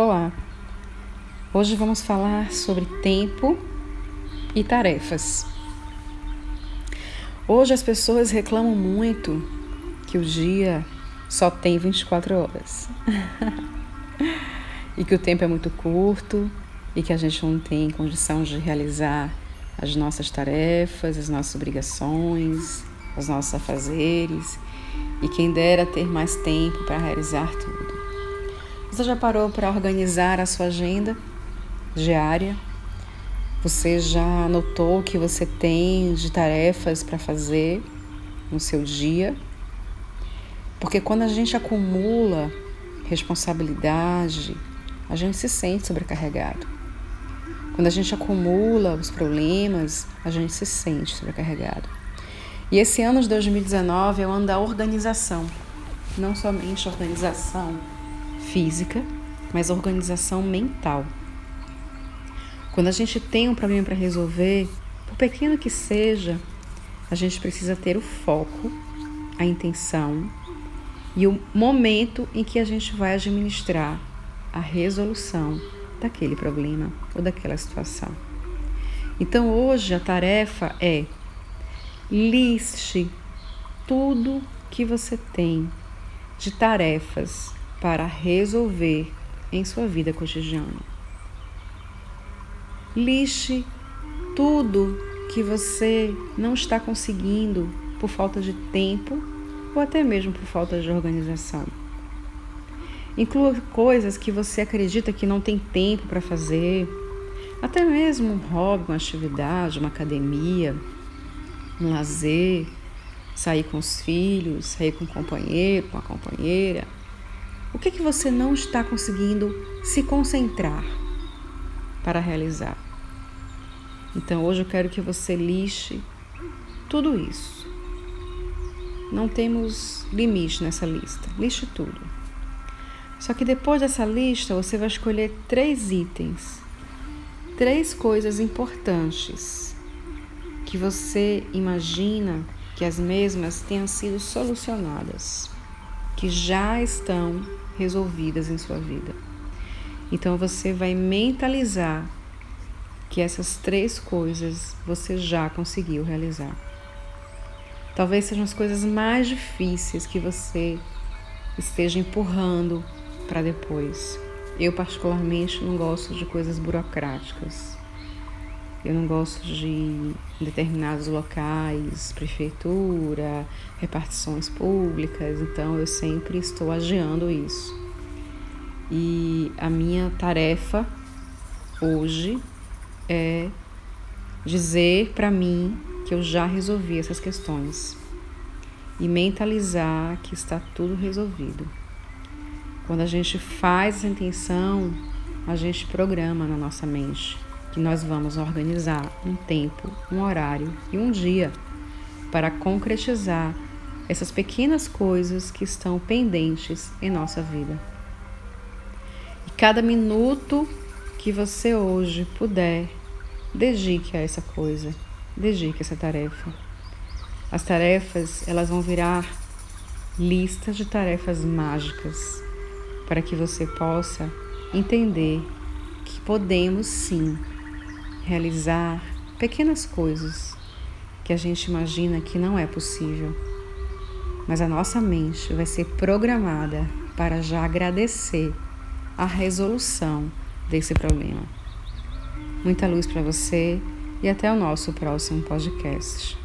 Olá! Hoje vamos falar sobre tempo e tarefas. Hoje as pessoas reclamam muito que o dia só tem 24 horas e que o tempo é muito curto e que a gente não tem condição de realizar as nossas tarefas, as nossas obrigações, os nossos afazeres e quem dera ter mais tempo para realizar tudo. Você já parou para organizar a sua agenda diária? Você já notou o que você tem de tarefas para fazer no seu dia? Porque quando a gente acumula responsabilidade, a gente se sente sobrecarregado. Quando a gente acumula os problemas, a gente se sente sobrecarregado. E esse ano de 2019 é o ano da organização, não somente organização física, mas organização mental. Quando a gente tem um problema para resolver, por pequeno que seja, a gente precisa ter o foco, a intenção e o momento em que a gente vai administrar a resolução daquele problema ou daquela situação. Então hoje a tarefa é liste tudo que você tem de tarefas para resolver em sua vida cotidiana. Liste tudo que você não está conseguindo por falta de tempo ou até mesmo por falta de organização. Inclua coisas que você acredita que não tem tempo para fazer, até mesmo um hobby, uma atividade, uma academia, um lazer, sair com os filhos, sair com um companheiro, com a companheira, o que, que você não está conseguindo se concentrar para realizar? Então hoje eu quero que você lixe tudo isso. Não temos limite nessa lista. Lixe tudo. Só que depois dessa lista você vai escolher três itens, três coisas importantes que você imagina que as mesmas tenham sido solucionadas que já estão resolvidas em sua vida. Então você vai mentalizar que essas três coisas você já conseguiu realizar. Talvez sejam as coisas mais difíceis que você esteja empurrando para depois. Eu, particularmente, não gosto de coisas burocráticas. Eu não gosto de determinados locais, prefeitura, repartições públicas, então eu sempre estou agiando isso. E a minha tarefa hoje é dizer para mim que eu já resolvi essas questões e mentalizar que está tudo resolvido. Quando a gente faz essa intenção, a gente programa na nossa mente nós vamos organizar um tempo, um horário e um dia para concretizar essas pequenas coisas que estão pendentes em nossa vida. E cada minuto que você hoje puder, dedique a essa coisa, dedique a essa tarefa. As tarefas, elas vão virar listas de tarefas mágicas para que você possa entender que podemos sim realizar pequenas coisas que a gente imagina que não é possível. Mas a nossa mente vai ser programada para já agradecer a resolução desse problema. Muita luz para você e até o nosso próximo podcast.